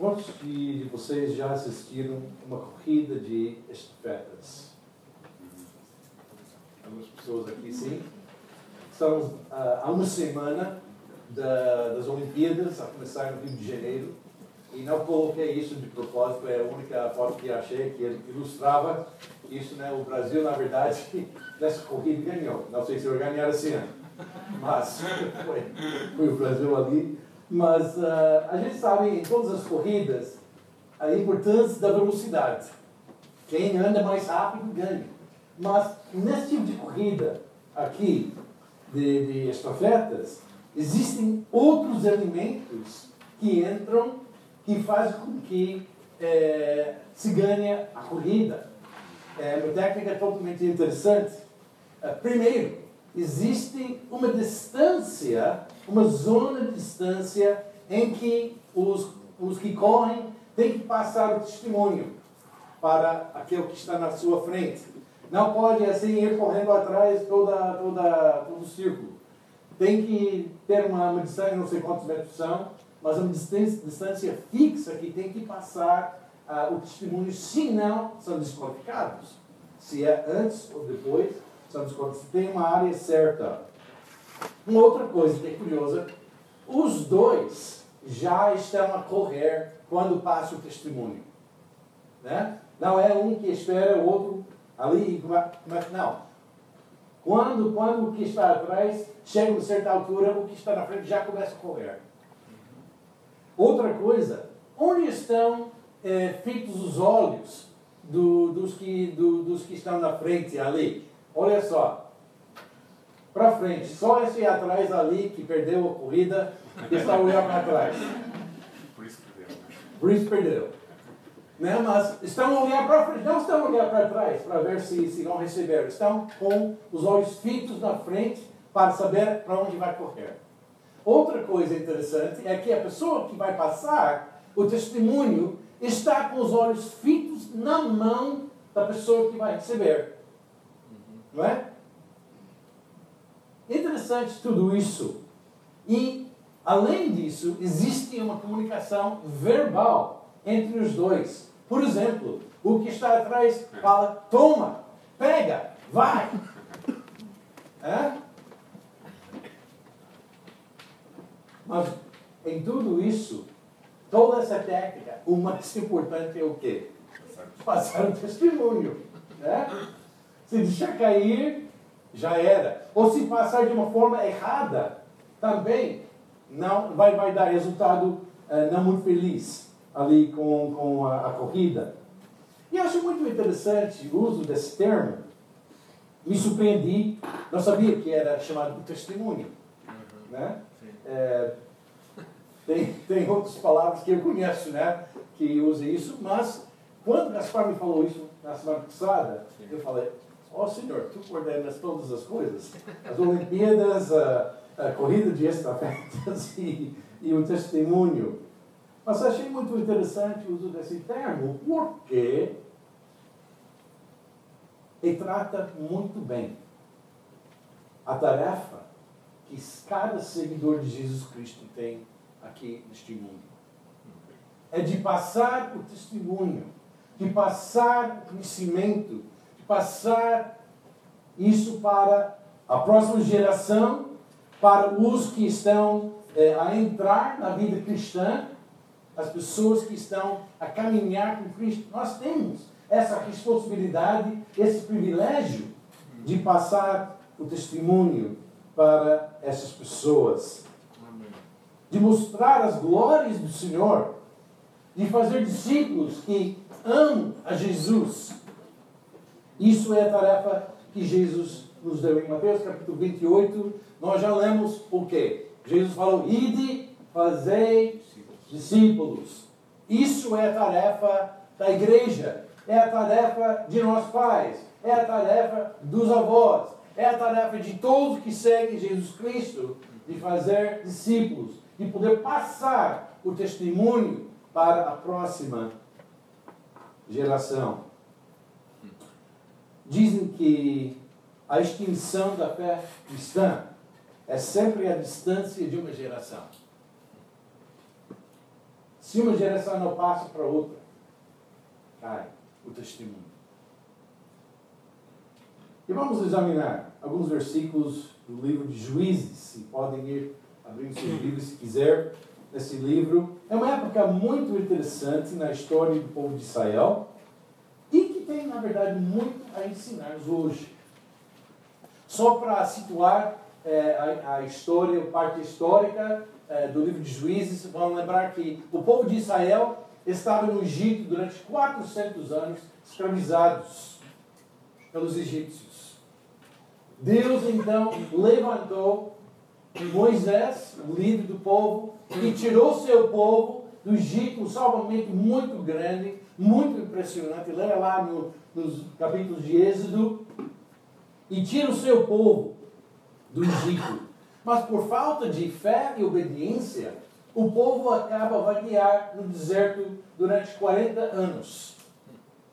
Quantos de vocês já assistiram uma corrida de estafetas? Algumas pessoas aqui sim. Estamos uh, há uma semana da, das Olimpíadas, a começar no Rio de Janeiro, e não coloquei isso de propósito, é a única foto que achei que ilustrava isso, né? O Brasil, na verdade, nessa corrida ganhou. Não sei se eu ganhar ano, mas foi, foi o Brasil ali. Mas uh, a gente sabe em todas as corridas a importância da velocidade. Quem anda mais rápido ganha. Mas nesse tipo de corrida aqui, de, de estafetas, existem outros elementos que entram, que fazem com que é, se ganhe a corrida. É uma técnica totalmente interessante. Primeiro, existe uma distância, uma zona de distância em que os, os que correm têm que passar o testemunho para aquele que está na sua frente. Não pode assim ir correndo atrás toda, toda, todo o círculo. Tem que ter uma, uma distância, não sei quantos metros são, mas uma distância, distância fixa que tem que passar uh, o testemunho, senão são desqualificados. Se é antes ou depois, são desqualificados. Tem uma área certa. Uma outra coisa que é curiosa, os dois já estão a correr quando passa o testemunho. Né? Não é um que espera o outro ali, mas não. Quando, quando o que está atrás chega a certa altura, o que está na frente já começa a correr. Outra coisa, onde estão é, feitos os olhos do, dos, que, do, dos que estão na frente ali? Olha só, para frente, só esse atrás ali que perdeu a corrida está olhando para trás. Por isso perdeu. Por isso perdeu. Né? Mas estão a olhar para frente, não estão a olhar para trás para ver se, se vão receber. Estão com os olhos fitos na frente para saber para onde vai correr. Outra coisa interessante é que a pessoa que vai passar o testemunho está com os olhos fitos na mão da pessoa que vai receber. Não é? Interessante tudo isso. E, além disso, existe uma comunicação verbal entre os dois. Por exemplo, o que está atrás fala: toma, pega, vai. É? Mas em tudo isso, toda essa técnica, o mais importante é o quê? Passar o testemunho. Né? Se deixar cair, já era. Ou se passar de uma forma errada, também não vai, vai dar resultado uh, não muito feliz ali com, com a, a corrida. E eu acho muito interessante o uso desse termo. Me surpreendi, não sabia que era chamado de testemunho. Uhum. Né? É, tem, tem outras palavras que eu conheço, né? Que usa isso, mas quando Gaspar me falou isso na semana passada, Sim. eu falei, ó oh, Senhor, tu coordenas todas as coisas. As Olimpíadas, a, a corrida de estafetas e, e o testemunho. Mas achei muito interessante o uso desse termo, porque ele trata muito bem a tarefa que cada seguidor de Jesus Cristo tem aqui neste mundo. É de passar o testemunho, de passar o conhecimento, passar isso para a próxima geração, para os que estão é, a entrar na vida cristã as pessoas que estão a caminhar com Cristo. Nós temos essa responsabilidade, esse privilégio de passar o testemunho para essas pessoas. De mostrar as glórias do Senhor, de fazer discípulos que amam a Jesus. Isso é a tarefa que Jesus nos deu. Em Mateus capítulo 28, nós já lemos o quê? Jesus falou: Ide, fazei discípulos. Isso é a tarefa da igreja, é a tarefa de nós pais, é a tarefa dos avós, é a tarefa de todos que seguem Jesus Cristo de fazer discípulos, de poder passar o testemunho para a próxima geração. Dizem que a extinção da fé cristã é sempre a distância de uma geração Se uma geração não passa para outra, cai o testemunho. E vamos examinar alguns versículos do livro de Juízes. E podem ir abrindo seus livros se quiser nesse livro. É uma época muito interessante na história do povo de Israel e que tem, na verdade, muito a ensinar-nos hoje. Só para situar é, a, a, história, a parte histórica é, do livro de Juízes, vamos lembrar que o povo de Israel estava no Egito durante 400 anos, escravizados pelos egípcios. Deus então levantou Moisés, o líder do povo, e tirou seu povo do Egito, um salvamento muito grande, muito impressionante. Leia lá no, nos capítulos de Êxodo. E tira o seu povo do Egito. Mas por falta de fé e obediência, o povo acaba vaguear no deserto durante 40 anos.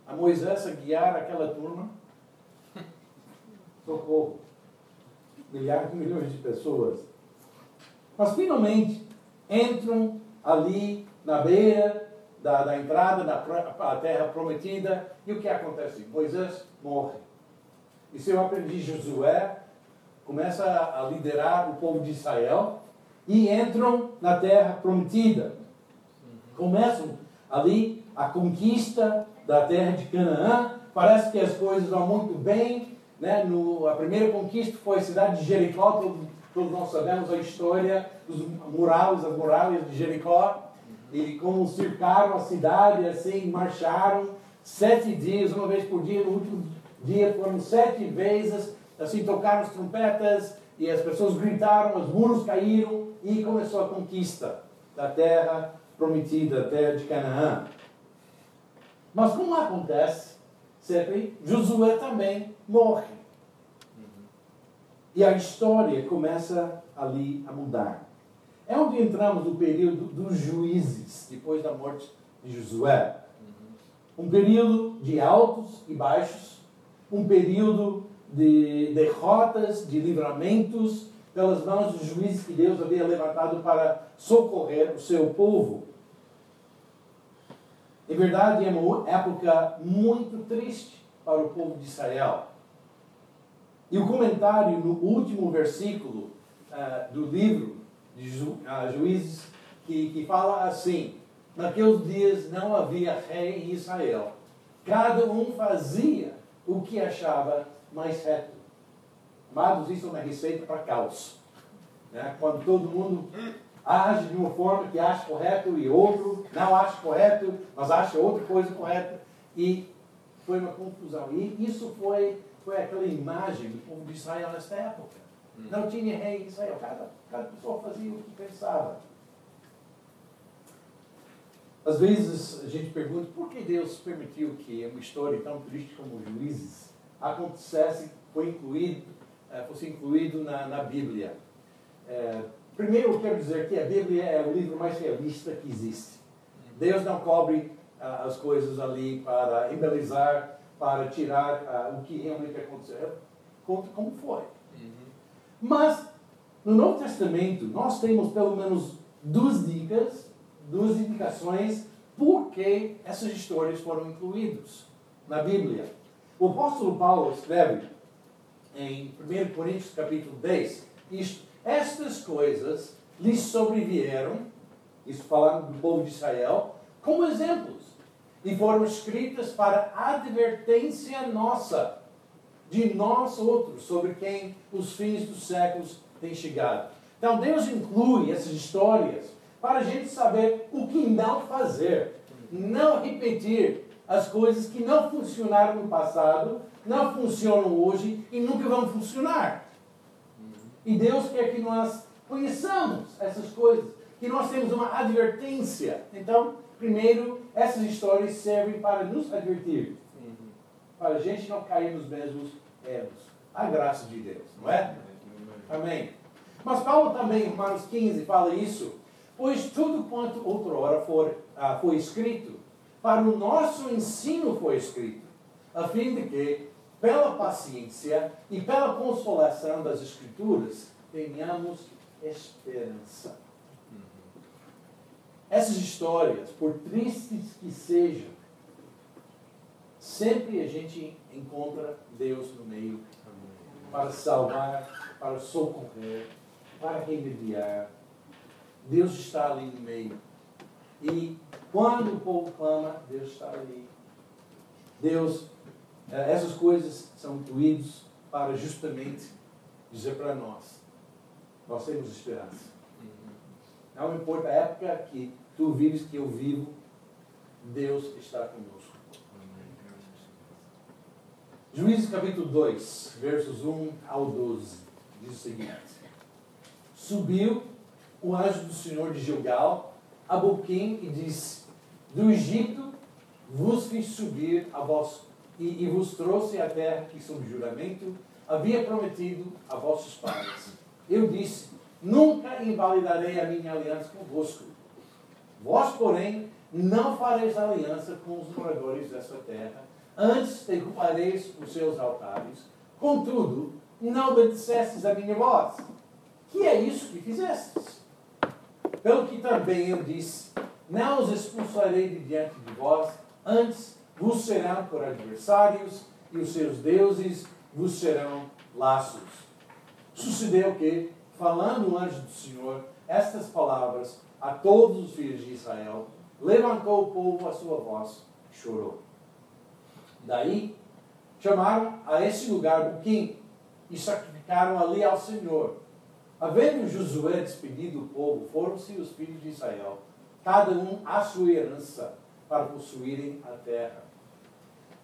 A Moisés a guiar aquela turma. Socorro. Milhares de milhões de pessoas. Mas finalmente entram ali na beira da, da entrada da terra prometida. E o que acontece? Moisés morre. E seu aprendiz Josué começa a liderar o povo de Israel e entram na terra prometida. Começam ali a conquista da terra de Canaã. Parece que as coisas vão muito bem. Né? No, a primeira conquista foi a cidade de Jericó. Todos, todos nós sabemos a história dos muralhas, as muralhas de Jericó. E como cercaram a cidade, assim, marcharam sete dias, uma vez por dia. No último dia foram sete vezes, assim, tocaram as trompetas e as pessoas gritaram, os muros caíram e começou a conquista da terra prometida, a terra de Canaã. Mas como acontece, sempre, Josué também morre. E a história começa ali a mudar. É onde entramos no período dos juízes, depois da morte de Josué. Um período de altos e baixos, um período de derrotas, de livramentos, pelas mãos dos juízes que Deus havia levantado para socorrer o seu povo. Em verdade, é uma época muito triste para o povo de Israel. E o comentário no último versículo uh, do livro de Ju, Juízes, que, que fala assim: Naqueles dias não havia rei em Israel. Cada um fazia o que achava mais reto. Amados, isso é uma receita para caos. Né? Quando todo mundo age de uma forma que acha correto e outro não acha correto, mas acha outra coisa correta. E foi uma confusão. E isso foi, foi aquela imagem do povo de Israel nesta época. Hum. Não tinha rei em Israel. Cada, cada pessoa fazia o que pensava. Às vezes a gente pergunta por que Deus permitiu que uma história tão triste como Juízes acontecesse, foi incluído, eh, fosse incluído na, na Bíblia. É, primeiro, eu quero dizer que a Bíblia é o livro mais realista que existe. Deus não cobre ah, as coisas ali para embelezar, para tirar ah, o que realmente aconteceu. Conta como foi. Uhum. Mas, no Novo Testamento, nós temos pelo menos duas dicas, duas indicações por que essas histórias foram incluídas na Bíblia. O apóstolo Paulo escreve em 1 Coríntios capítulo 10, isto, estas coisas lhes sobrevieram, isso falando do povo de Israel, como exemplos, e foram escritas para advertência nossa, de nós outros, sobre quem os fins dos séculos têm chegado. Então Deus inclui essas histórias para a gente saber o que não fazer, não repetir as coisas que não funcionaram no passado, não funcionam hoje e nunca vão funcionar. E Deus quer que nós conheçamos essas coisas, que nós temos uma advertência. Então, primeiro, essas histórias servem para nos advertir, para a gente não cair nos mesmos erros. A graça de Deus, não é? Amém. Mas Paulo também, em Romanos 15, fala isso. Pois tudo quanto outrora for, ah, foi escrito para o nosso ensino foi escrito, a fim de que, pela paciência e pela consolação das Escrituras, tenhamos esperança. essas histórias, por tristes que sejam, sempre a gente encontra Deus no meio para salvar, para socorrer, para remediar. Deus está ali no meio. E quando o povo clama, Deus está ali. Deus, eh, essas coisas são incluídas para justamente dizer para nós: nós temos esperança. Não importa a época que tu vives, que eu vivo, Deus está conosco. Juízes capítulo 2, versos 1 ao 12, diz o seguinte: Subiu o anjo do Senhor de Gilgal a Boquim e disse: Do Egito vos fiz subir a vós e, e vos trouxe a terra que, sob juramento, havia prometido a vossos pais. Eu disse: Nunca invalidarei a minha aliança convosco. Vós, porém, não fareis aliança com os moradores dessa terra, antes derrubareis os seus altares. Contudo, não obedecestes a minha voz. Que é isso que fizestes? Pelo que também eu disse: Não os expulsarei de diante de vós, antes vos serão por adversários, e os seus deuses vos serão laços. Sucedeu que, falando o anjo do Senhor estas palavras a todos os filhos de Israel, levantou o povo a sua voz e chorou. Daí chamaram a esse lugar Buquim e sacrificaram ali ao Senhor. Havendo Josué despedido o povo, foram-se os filhos de Israel, cada um a sua herança, para possuírem a terra.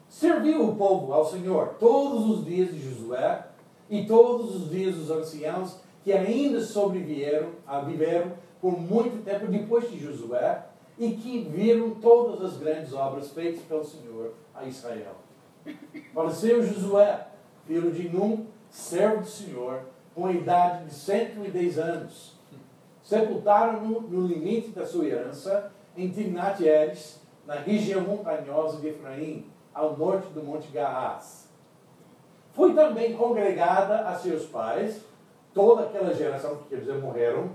Serviu o povo ao Senhor todos os dias de Josué e todos os dias dos anciãos que ainda sobreviveram, a viveram por muito tempo depois de Josué e que viram todas as grandes obras feitas pelo Senhor a Israel. Faleceu Josué, filho de Num, servo do Senhor, com a idade de 110 anos. Sepultaram-no no limite da sua herança, em Timnat-Eres, na região montanhosa de Efraim, ao norte do Monte Gaás. Foi também congregada a seus pais, toda aquela geração que dizer morreram,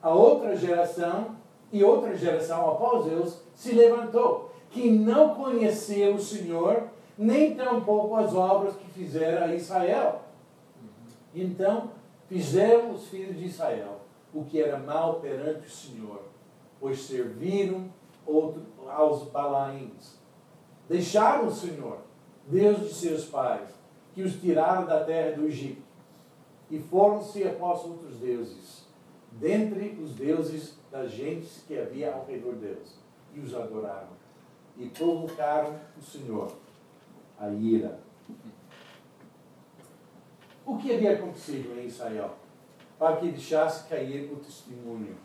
a outra geração e outra geração após eles se levantou, que não conheceu o Senhor, nem tampouco as obras que fizeram a Israel. Então fizeram os filhos de Israel o que era mal perante o Senhor, pois serviram outro, aos Balaíns. Deixaram o Senhor, Deus de seus pais, que os tiraram da terra do Egito, e foram-se após outros deuses, dentre os deuses das gentes que havia ao redor deles, e os adoraram, e provocaram o Senhor, a ira. O que havia acontecido em Israel? Para que deixasse cair o testemunho.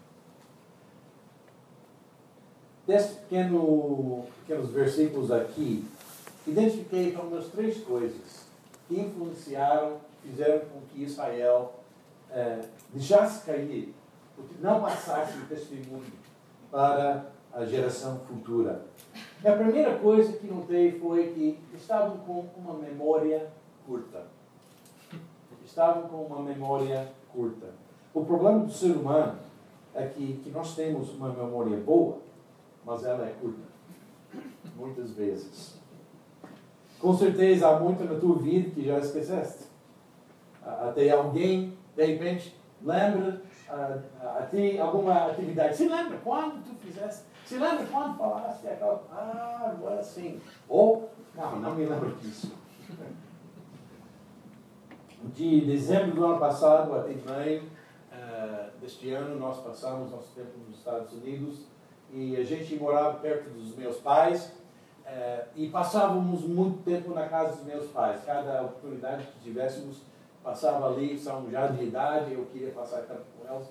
Desses pequeno, pequenos versículos aqui, identifiquei menos três coisas que influenciaram, fizeram com que Israel é, deixasse cair, não passasse o testemunho para a geração futura. E a primeira coisa que notei foi que estavam com uma memória curta. Estavam com uma memória curta. O problema do ser humano é que, que nós temos uma memória boa, mas ela é curta. Muitas vezes. Com certeza há muito na tua vida que já esqueceste. Até alguém, de repente, lembra alguma atividade. Se lembra quando tu fizeste? Se lembra quando falaste aquela. Ah, agora sim. Ou, não, não me lembro disso. De dezembro do ano passado até maio uh, deste ano, nós passamos nosso tempo nos Estados Unidos e a gente morava perto dos meus pais uh, e passávamos muito tempo na casa dos meus pais. Cada oportunidade que tivéssemos, passava ali, são já de idade, eu queria passar tempo com elas.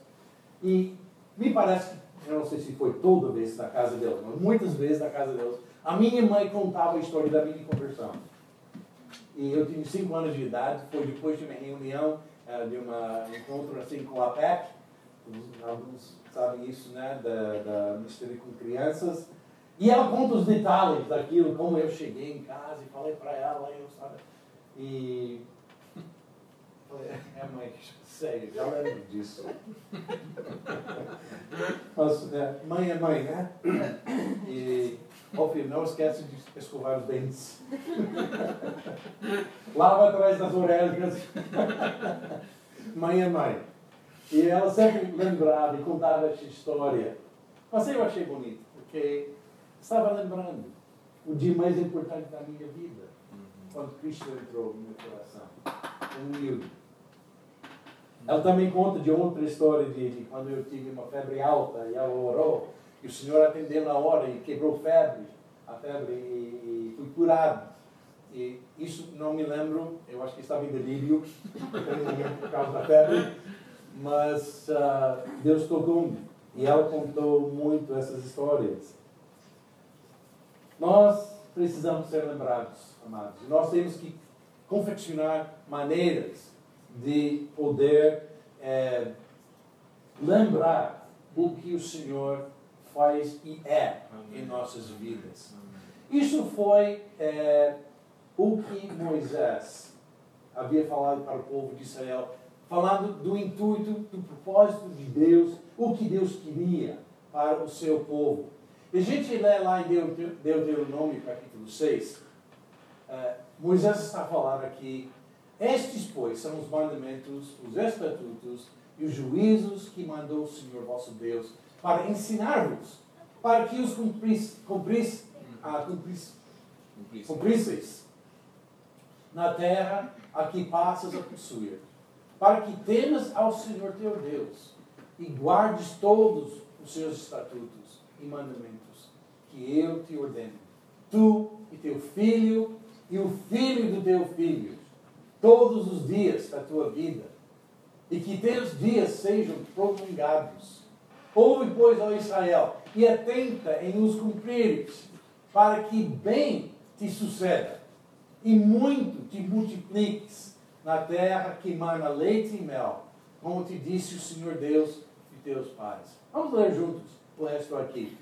E me parece que, eu não sei se foi toda vez na casa deles, mas muitas vezes na casa deles, a minha mãe contava a história da minha conversão. E eu tinha 5 anos de idade, foi depois de uma reunião, uh, de um encontro assim com a PEC, alguns sabem isso, né, da, da Ministério com Crianças, e ela conta os detalhes daquilo, como eu cheguei em casa e falei para ela, eu, sabe, e É, mãe, sério, já lembro disso. Mas, é, mãe é mãe, né? E, ó filho, não esquece de escovar os dentes. Lava atrás das orelhas. mãe é mãe. E ela sempre lembrava e contava essa história. Mas eu achei bonito, porque estava lembrando o dia mais importante da minha vida, quando Cristo entrou no meu coração, humilde. Ela também conta de outra história de, de, quando eu tive uma febre alta e ela orou, e o Senhor atendeu na hora e quebrou febre, a febre, e, e fui curado. E isso não me lembro, eu acho que estava em delírio por causa da febre, mas uh, Deus tocou-me e ela contou muito essas histórias. Nós precisamos ser lembrados, amados. Nós temos que confeccionar maneiras de poder é, lembrar o que o Senhor faz e é Amém. em nossas vidas. Amém. Isso foi é, o que Moisés havia falado para o povo de Israel, falando do intuito, do propósito de Deus, o que Deus queria para o seu povo. E a gente lê lá em Deuteronômio, capítulo 6, é, Moisés está falando aqui estes, pois, são os mandamentos, os estatutos e os juízos que mandou o Senhor vosso Deus para ensinar-vos, para que os cumpris, cumpris, ah, cumpris, cumprisseis na terra a que passas a possuir, para que temas ao Senhor teu Deus e guardes todos os seus estatutos e mandamentos que eu te ordeno, tu e teu filho e o filho do teu filho todos os dias da tua vida, e que teus dias sejam prolongados. Ouve, pois, ó Israel, e atenta em os cumprires, para que bem te suceda, e muito te multipliques na terra que mana leite e mel, como te disse o Senhor Deus de teus pais. Vamos ler juntos o resto aqui.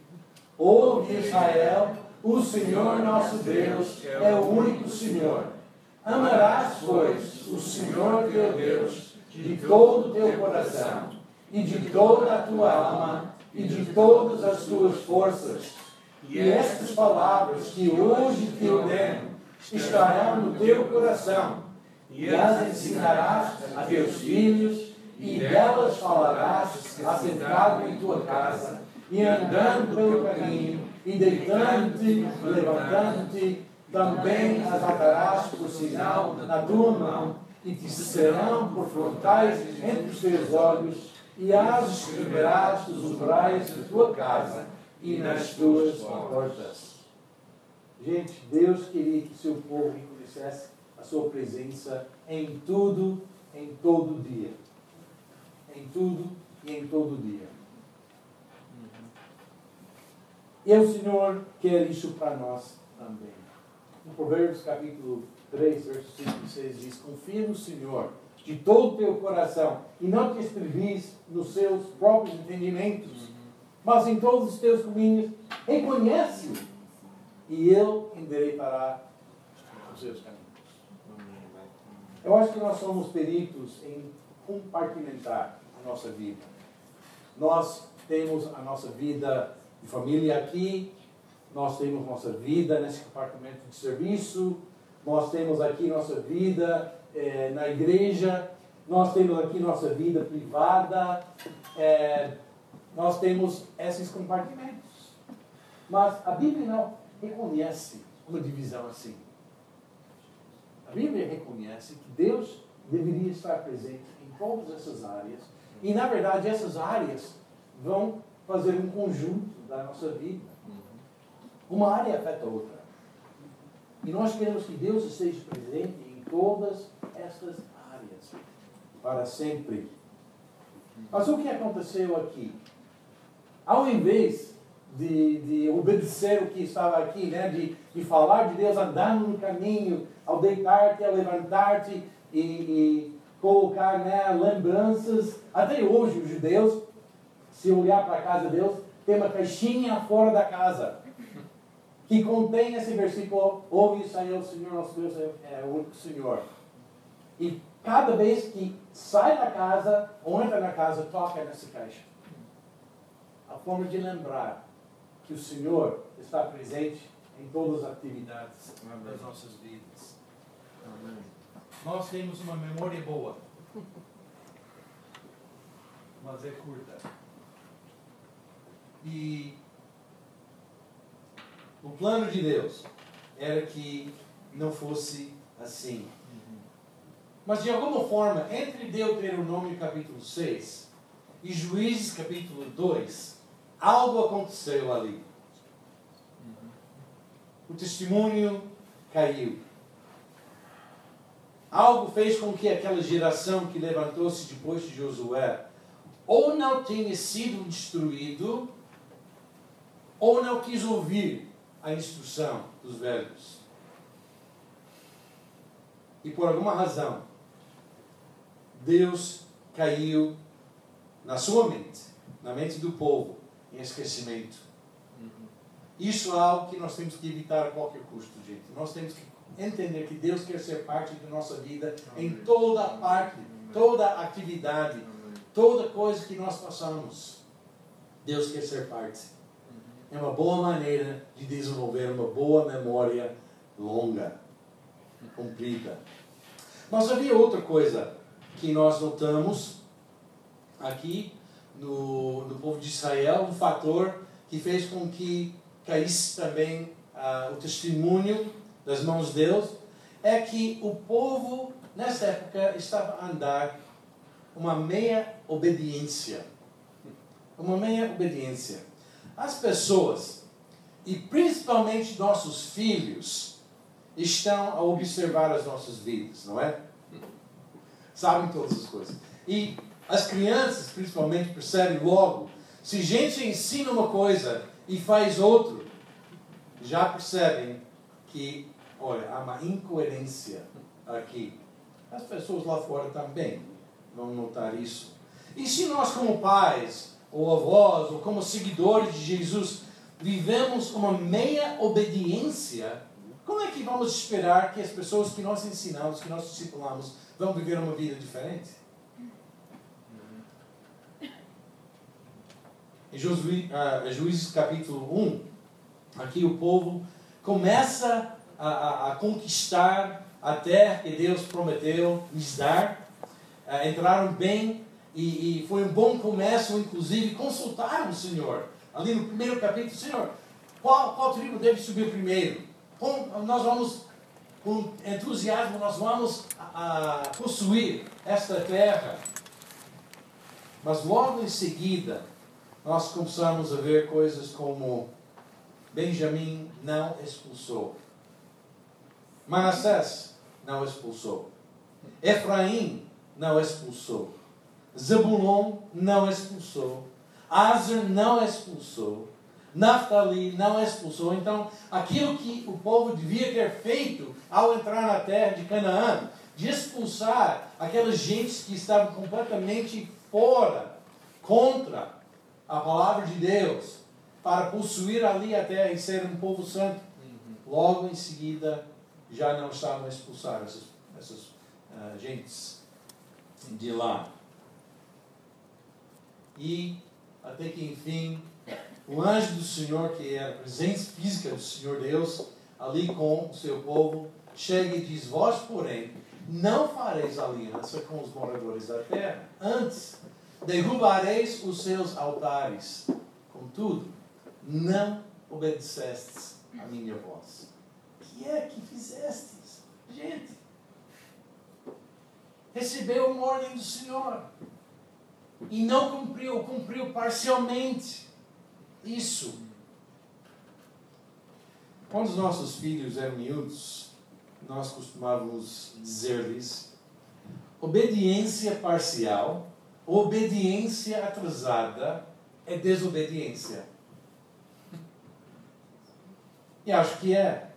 Ouve, Israel, o Senhor nosso Deus é o único Senhor Amarás, pois, o Senhor teu Deus de todo o teu coração, e de toda a tua alma, e de todas as tuas forças. E estas palavras que hoje te ordeno estarão no teu coração, e as ensinarás a teus filhos, e delas falarás assentado em tua casa, e andando pelo caminho, e deitando-te, levantando-te, também as atarás por sinal na tua mão, e te serão por frontais entre os teus olhos, e as escreverás nos umbrais da tua casa e nas tuas portas. Gente, Deus queria que seu povo reconhecesse a sua presença em tudo, em todo dia. Em tudo e em todo dia. E o Senhor quer isso para nós também. No Provérbios capítulo 3, verso 5 e 6 diz: Confia no Senhor de todo o teu coração e não te escrevis nos seus próprios entendimentos, mas em todos os teus caminhos reconhece-o e ele endireitará os seus caminhos. Eu acho que nós somos peritos em compartimentar a nossa vida. Nós temos a nossa vida de família aqui, nós temos nossa vida nesse compartimento de serviço, nós temos aqui nossa vida é, na igreja, nós temos aqui nossa vida privada, é, nós temos esses compartimentos. Mas a Bíblia não reconhece uma divisão assim. A Bíblia reconhece que Deus deveria estar presente em todas essas áreas, e na verdade essas áreas vão fazer um conjunto da nossa vida. Uma área afeta a outra. E nós queremos que Deus esteja presente em todas estas áreas, para sempre. Mas o que aconteceu aqui? Ao invés de, de obedecer o que estava aqui, né, de, de falar de Deus andando no caminho, ao deitar-te, ao levantar-te e, e, colocar né, lembranças. Até hoje, os judeus, se olhar para a casa de Deus, tem uma caixinha fora da casa que contém esse versículo, ouve Israel, o Senhor nosso Deus é, é o único Senhor. E cada vez que sai da casa ou entra na casa, toca nessa caixa. A forma de lembrar que o Senhor está presente em todas as atividades das nossas vidas. Nós temos uma memória boa, mas é curta. E o plano de Deus era que não fosse assim. Mas de alguma forma, entre Deuteronômio capítulo 6 e Juízes capítulo 2, algo aconteceu ali. O testemunho caiu. Algo fez com que aquela geração que levantou-se depois de Josué ou não tenha sido destruído, ou não quis ouvir a instrução dos velhos. E por alguma razão, Deus caiu na sua mente, na mente do povo, em esquecimento. Isso é algo que nós temos que evitar a qualquer custo, gente. Nós temos que entender que Deus quer ser parte da nossa vida em toda parte, toda atividade, toda coisa que nós façamos. Deus quer ser parte. É uma boa maneira de desenvolver uma boa memória longa, comprida. Mas havia outra coisa que nós notamos aqui no, no povo de Israel, um fator que fez com que caísse também uh, o testemunho das mãos de Deus, é que o povo, nessa época, estava a andar uma meia obediência. Uma meia obediência. As pessoas, e principalmente nossos filhos, estão a observar as nossas vidas, não é? Sabem todas as coisas. E as crianças, principalmente, percebem logo. Se gente ensina uma coisa e faz outro, já percebem que, olha, há uma incoerência aqui. As pessoas lá fora também vão notar isso. E se nós, como pais, ou avós, ou como seguidores de Jesus, vivemos uma meia obediência, como é que vamos esperar que as pessoas que nós ensinamos, que nós discipulamos, vão viver uma vida diferente? Em uh, Juízes capítulo 1, aqui o povo começa a, a, a conquistar a terra que Deus prometeu lhes dar. Uh, entraram bem e, e, foi um bom começo, inclusive consultaram o Senhor. Ali no primeiro capítulo, Senhor, qual, qual tribo deve subir primeiro? Nós vamos, com entusiasmo, nós vamos a, a possuir esta terra. Mas logo em seguida, nós começamos a ver coisas como Benjamim não expulsou, Manassés não expulsou, Efraim não expulsou, Zebulon não expulsou, Azer não expulsou, Naftali não expulsou. Então, aquilo que o povo devia ter feito ao entrar na terra de Canaã, de expulsar aquelas gentes que estavam completamente fora, contra a palavra de Deus para possuir ali a terra e ser um povo santo, logo em seguida já não estavam a expulsar essas, essas uh, gentes de lá. E até que enfim o anjo do Senhor, que é a presença física do Senhor Deus, ali com o seu povo, chega e diz: Vós, porém, não fareis aliança com os moradores da terra. Antes, derrubareis os seus altares. Contudo, não obedecestes a minha voz. O que é que fizestes? Gente, recebeu uma ordem do Senhor e não cumpriu, cumpriu parcialmente. Isso. Quando os nossos filhos eram miúdos, nós costumávamos dizer-lhes: obediência parcial Obediência atrasada é desobediência. E acho que é.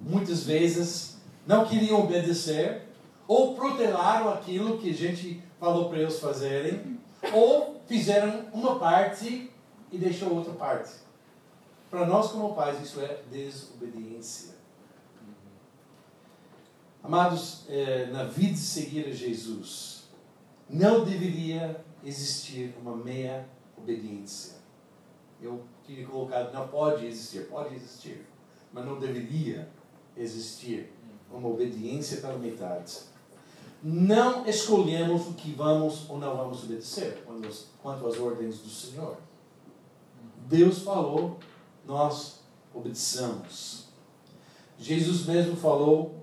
Muitas vezes não queriam obedecer, ou protelaram aquilo que a gente falou para eles fazerem, ou fizeram uma parte e deixou outra parte. Para nós, como pais, isso é desobediência. Amados, eh, na vida de seguir a Jesus, não deveria existir uma meia obediência. Eu tinha colocado, não pode existir, pode existir, mas não deveria existir uma obediência pela metade. Não escolhemos o que vamos ou não vamos obedecer quanto às ordens do Senhor. Deus falou, nós obedeçamos. Jesus mesmo falou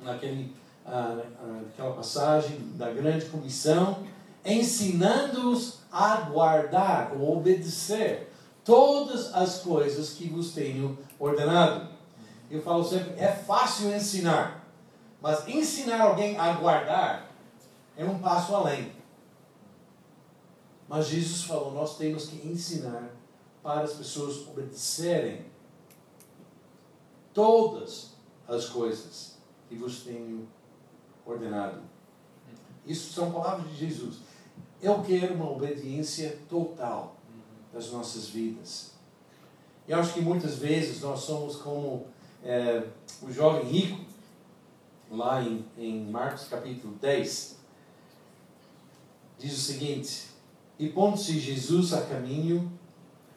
naquele, ah, naquela passagem da grande comissão, ensinando-os a guardar ou obedecer todas as coisas que vos tenho ordenado. Eu falo sempre, é fácil ensinar, mas ensinar alguém a guardar é um passo além. Mas Jesus falou, nós temos que ensinar para as pessoas obedecerem todas as coisas que vos tenho ordenado. Isso são palavras de Jesus. Eu quero uma obediência total das nossas vidas. E acho que muitas vezes nós somos como é, o jovem rico, lá em, em Marcos capítulo 10, diz o seguinte: E pondo-se Jesus a caminho,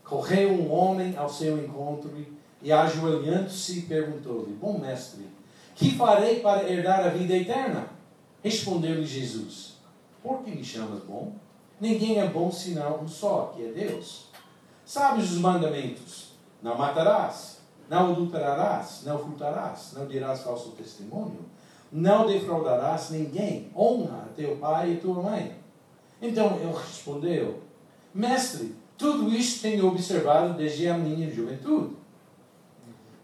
correu um homem ao seu encontro e, ajoelhando-se, perguntou-lhe: Bom mestre, que farei para herdar a vida eterna? Respondeu-lhe Jesus: Por que me chamas bom? Ninguém é bom senão um só, que é Deus. Sabes os mandamentos: Não matarás, não adulterarás, não furtarás, não dirás falso testemunho, não defraudarás ninguém, honra teu pai e tua mãe. Então ele respondeu: Mestre, tudo isto tenho observado desde a minha juventude.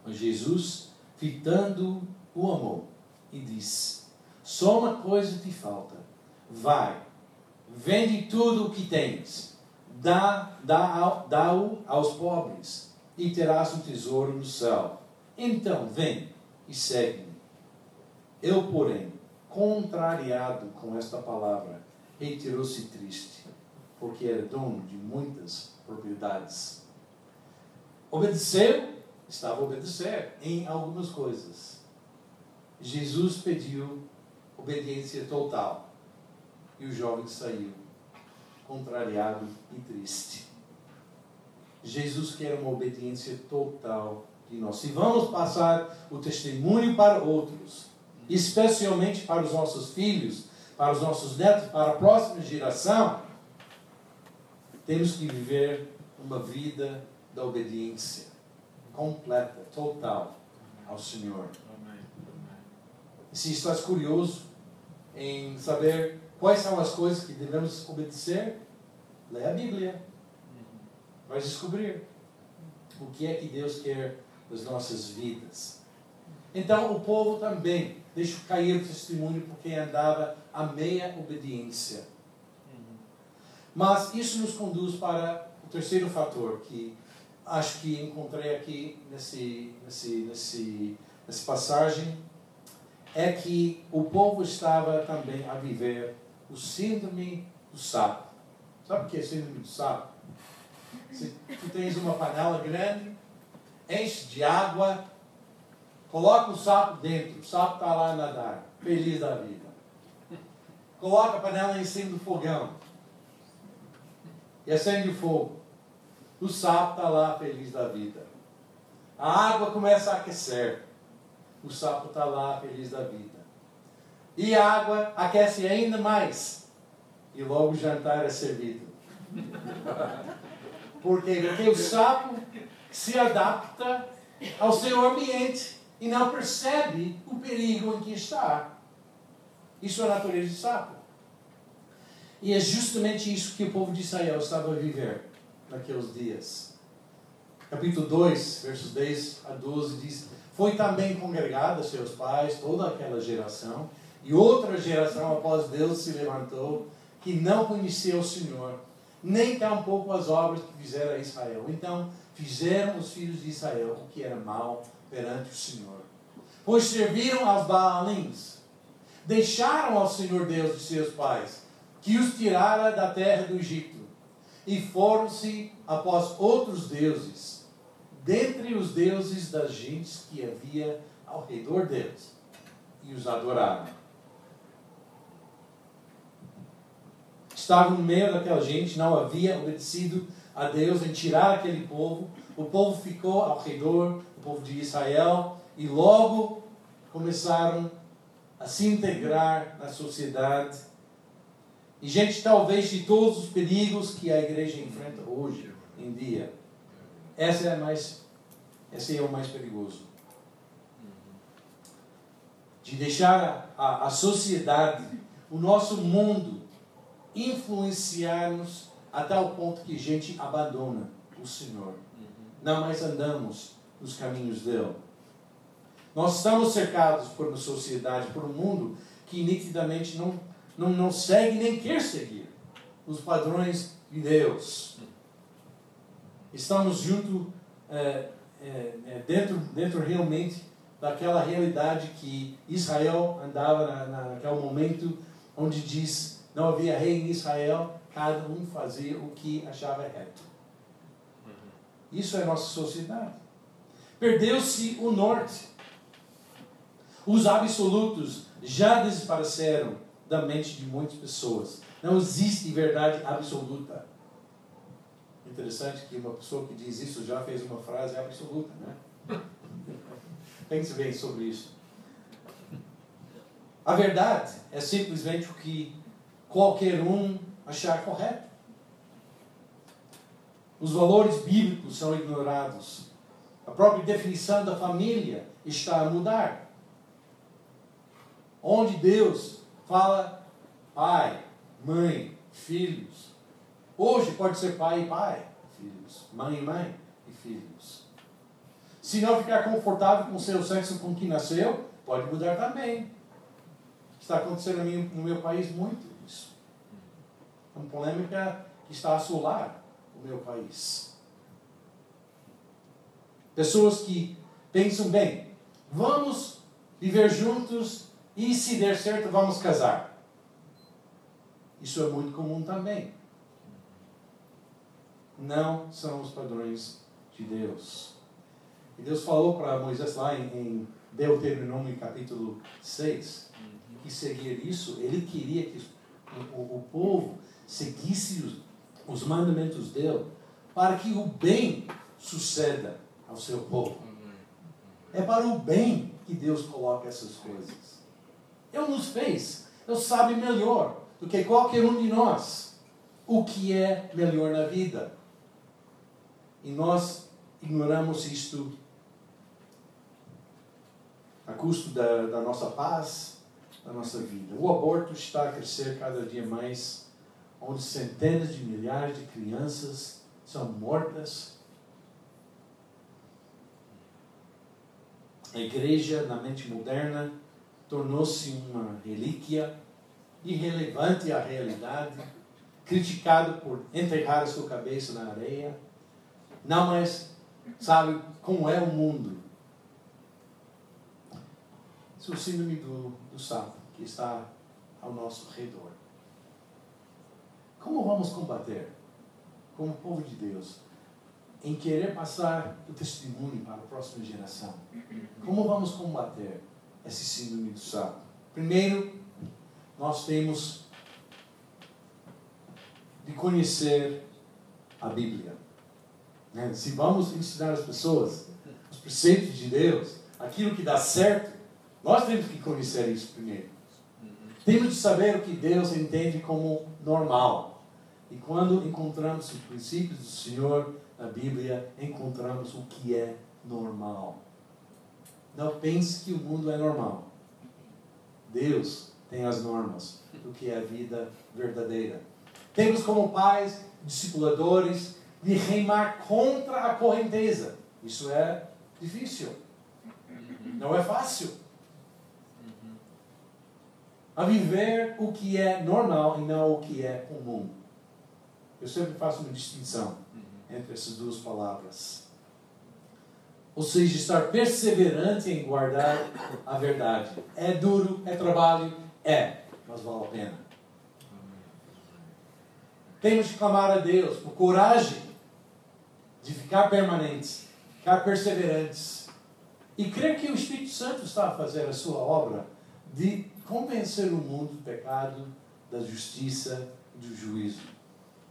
Mas Jesus, fitando o amor e disse: Só uma coisa te falta. Vai, vende tudo o que tens, dá, dá, dá-o aos pobres, e terás um tesouro no céu. Então vem e segue-me. Eu, porém, contrariado com esta palavra, retirou-se triste, porque era dono de muitas propriedades. Obedeceu, estava a obedecer em algumas coisas Jesus pediu obediência total. E o jovem saiu, contrariado e triste. Jesus quer uma obediência total de nós. Se vamos passar o testemunho para outros, especialmente para os nossos filhos, para os nossos netos, para a próxima geração, temos que viver uma vida da obediência completa, total ao Senhor. Se estás curioso em saber quais são as coisas que devemos obedecer, lê a Bíblia. Vais descobrir o que é que Deus quer das nossas vidas. Então o povo também deixou cair o testemunho porque andava a meia obediência. Mas isso nos conduz para o terceiro fator que acho que encontrei aqui nesse, nesse, nesse, nessa passagem é que o povo estava também a viver o síndrome do sapo. Sabe o que é síndrome do sapo? Se tu tens uma panela grande, enche de água, coloca o sapo dentro, o sapo está lá a nadar, feliz da vida. Coloca a panela em cima do fogão e acende o fogo. O sapo está lá feliz da vida. A água começa a aquecer o sapo está lá feliz da vida. E a água aquece ainda mais. E logo o jantar é servido. Por quê? Porque o sapo se adapta ao seu ambiente e não percebe o perigo em que está. Isso é a natureza do sapo. E é justamente isso que o povo de Israel estava a viver naqueles dias. Capítulo 2, versos 10 a 12 diz: foi também congregada seus pais, toda aquela geração, e outra geração após Deus se levantou, que não conhecia o Senhor, nem tampouco as obras que fizeram a Israel. Então fizeram os filhos de Israel o que era mal perante o Senhor. Pois serviram aos Baalins, deixaram ao Senhor Deus de seus pais, que os tirara da terra do Egito, e foram-se após outros deuses dentre os deuses das gentes que havia ao redor deles. e os adoraram. Estavam no meio daquela gente, não havia obedecido a Deus em tirar aquele povo. O povo ficou ao redor, povo de Israel, e logo começaram a se integrar na sociedade. E gente, talvez de todos os perigos que a igreja enfrenta hoje em dia, essa é mais, esse é o mais perigoso. De deixar a, a, a sociedade, o nosso mundo, influenciar-nos a tal ponto que gente abandona o Senhor. Não mais andamos nos caminhos dele. Nós estamos cercados por uma sociedade, por um mundo que nitidamente não, não, não segue nem quer seguir os padrões de Deus. Estamos junto, é, é, dentro, dentro realmente daquela realidade que Israel andava na, naquele momento onde diz não havia rei em Israel, cada um fazia o que achava reto. Isso é nossa sociedade. Perdeu-se o norte. Os absolutos já desapareceram da mente de muitas pessoas. Não existe verdade absoluta. Interessante que uma pessoa que diz isso já fez uma frase absoluta, né? Pense bem sobre isso. A verdade é simplesmente o que qualquer um achar correto. Os valores bíblicos são ignorados. A própria definição da família está a mudar. Onde Deus fala pai, mãe, filhos. Hoje pode ser pai e pai, filhos, mãe e mãe e filhos. Se não ficar confortável com seu sexo com que nasceu, pode mudar também. Está acontecendo no meu país muito isso. É uma polêmica que está a assolar o meu país. Pessoas que pensam bem, vamos viver juntos e se der certo, vamos casar. Isso é muito comum também. Não são os padrões de Deus. E Deus falou para Moisés lá em, Deuteronômio capítulo 6 que seguir isso, ele queria que o, o, o povo seguisse os, os mandamentos dele para que o bem suceda ao seu povo. É para o bem que Deus coloca essas coisas. Ele nos fez. Ele sabe melhor do que qualquer um de nós o que é melhor na vida. E nós ignoramos isto a custo da, da nossa paz, da nossa vida. O aborto está a crescer cada dia mais, onde centenas de milhares de crianças são mortas. A igreja, na mente moderna, tornou-se uma relíquia irrelevante à realidade, criticado por enterrar a sua cabeça na areia. Não mais sabe como é o mundo. Isso é o síndrome do, do sapo que está ao nosso redor. Como vamos combater, como povo de Deus, em querer passar o testemunho para a próxima geração? Como vamos combater esse síndrome do sapo? Primeiro, nós temos de conhecer a Bíblia. Né? Se vamos ensinar as pessoas os preceitos de Deus, aquilo que dá certo, nós temos que conhecer isso primeiro. Temos de saber o que Deus entende como normal. E quando encontramos os princípios do Senhor na Bíblia, encontramos o que é normal. Não pense que o mundo é normal. Deus tem as normas do que é a vida verdadeira. Temos como pais, discipuladores, de remar contra a correnteza. Isso é difícil. Não é fácil a viver o que é normal e não o que é comum. Eu sempre faço uma distinção entre essas duas palavras. Ou seja, estar perseverante em guardar a verdade. É duro, é trabalho, é, mas vale a pena. Temos que clamar a Deus por coragem de ficar permanentes, ficar perseverantes e crer que o Espírito Santo está a fazer a sua obra de convencer o mundo do pecado, da justiça e do juízo.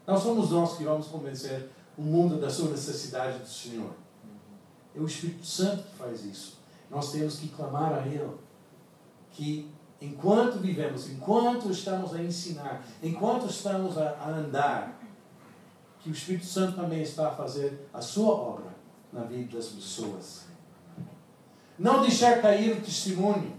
Não somos nós que vamos convencer o mundo da sua necessidade do Senhor. É o Espírito Santo que faz isso. Nós temos que clamar a Ele que enquanto vivemos, enquanto estamos a ensinar, enquanto estamos a, a andar, que o Espírito Santo também está a fazer a sua obra na vida das pessoas. Não deixar cair o testemunho,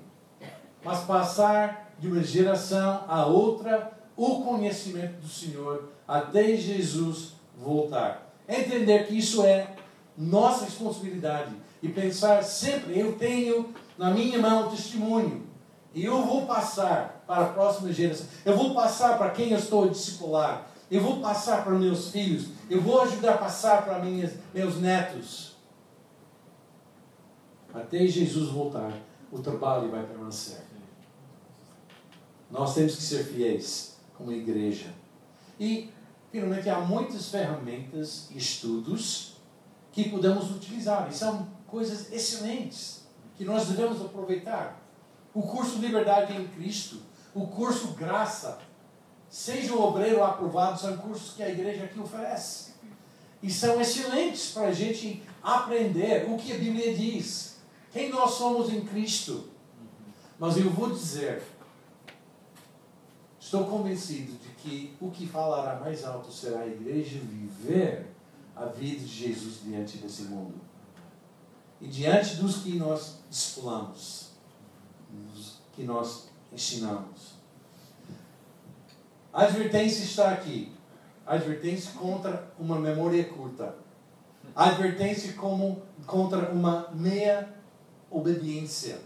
mas passar de uma geração a outra o conhecimento do Senhor até Jesus voltar. Entender que isso é nossa responsabilidade e pensar sempre: eu tenho na minha mão o testemunho e eu vou passar para a próxima geração, eu vou passar para quem eu estou a discipular, eu vou passar para meus filhos, eu vou ajudar a passar para minhas, meus netos. Até Jesus voltar, o trabalho vai permanecer. Nós temos que ser fiéis como igreja. E, finalmente, há muitas ferramentas e estudos que podemos utilizar. E são coisas excelentes que nós devemos aproveitar. O curso Liberdade em Cristo, o curso Graça, Seja o Obreiro Aprovado, são cursos que a igreja aqui oferece. E são excelentes para a gente aprender o que a Bíblia diz, quem nós somos em Cristo. Mas eu vou dizer, estou convencido de que o que falará mais alto será a igreja viver a vida de Jesus diante desse mundo. E diante dos que nós discipulamos, dos que nós ensinamos. A advertência está aqui. A advertência contra uma memória curta. A advertência como, contra uma meia obediência.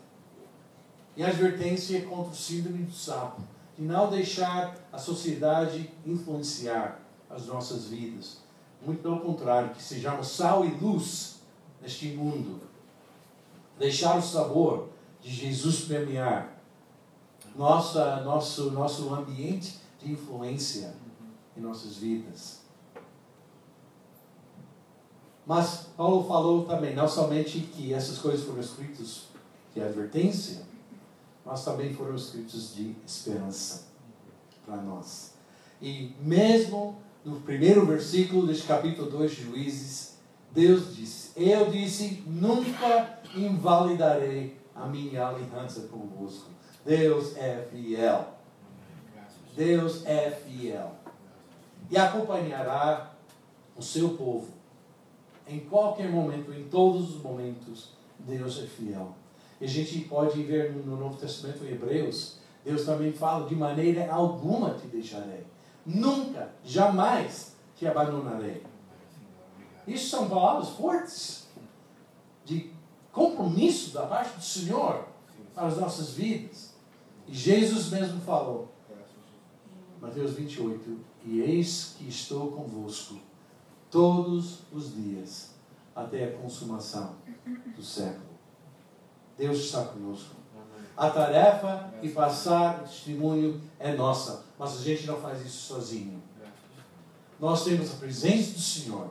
E a advertência contra o síndrome do sapo. De não deixar a sociedade influenciar as nossas vidas. Muito pelo contrário, que sejamos sal e luz neste mundo. Deixar o sabor de Jesus permear nossa, nosso, nosso ambiente de influência em nossas vidas. Mas Paulo falou também, não somente que essas coisas foram escritas de advertência, mas também foram escritas de esperança para nós. E mesmo no primeiro versículo deste capítulo 2 de Juízes, Deus disse: Eu disse, nunca invalidarei a minha aliança convosco. Deus é fiel. Deus é fiel. E acompanhará o seu povo. Em qualquer momento, em todos os momentos, Deus é fiel. E a gente pode ver no Novo Testamento, em Hebreus, Deus também fala: de maneira alguma te deixarei. Nunca, jamais te abandonarei. Isso são palavras fortes de compromisso da parte do Senhor para as nossas vidas. E Jesus mesmo falou: Mateus 28, e eis que estou convosco todos os dias, até a consumação do século. Deus está conosco. A tarefa de passar o testemunho é nossa, mas a gente não faz isso sozinho. Nós temos a presença do Senhor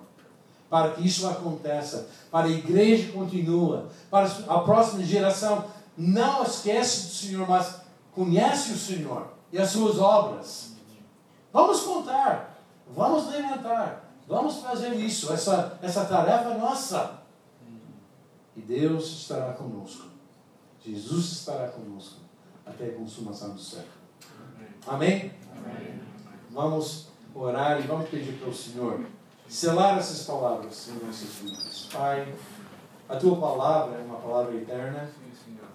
para que isso aconteça, para a igreja continua, para a próxima geração não esquece do Senhor, mas conhece o Senhor e as suas obras. Vamos contar, vamos levantar, vamos fazer isso. Essa, essa tarefa é nossa. E Deus estará conosco. Jesus estará conosco até a consumação do século. Amém? Amém? Vamos orar e vamos pedir para o Senhor selar essas palavras em nossas vidas. Pai, a tua palavra é uma palavra eterna,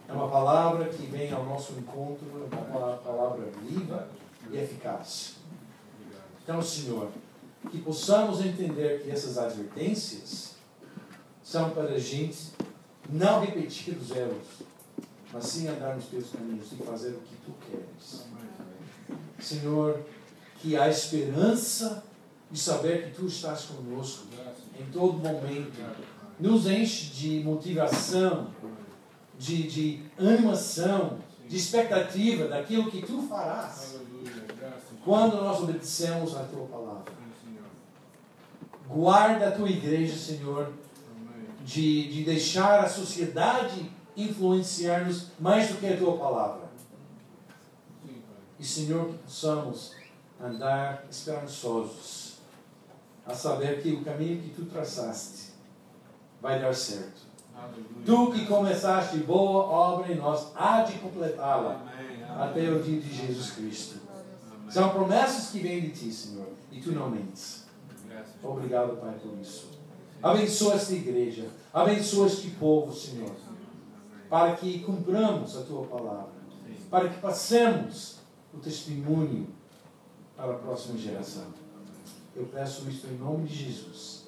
é uma palavra que vem ao nosso encontro, é uma palavra viva e eficaz. Então, Senhor, que possamos entender que essas advertências são para a gente não repetir os erros, mas sim andar nos teus caminhos e fazer o que tu queres. Senhor, que há esperança de saber que tu estás conosco em todo momento. Nos enche de motivação, de, de animação, de expectativa daquilo que tu farás quando nós obedecemos a tua palavra. Guarda a tua igreja, Senhor, de, de deixar a sociedade influenciar-nos mais do que a tua palavra. E, Senhor, que possamos andar esperançosos, a saber que o caminho que tu traçaste vai dar certo. Tu que começaste boa obra em nós, há de completá-la até o dia de Jesus Cristo. São promessas que vêm de ti, Senhor, e tu não mentes. Obrigado, Pai, por isso. Abençoa esta igreja, abençoa este povo, Senhor, para que cumpramos a tua palavra, para que passemos o testemunho para a próxima geração. Eu peço isso em nome de Jesus.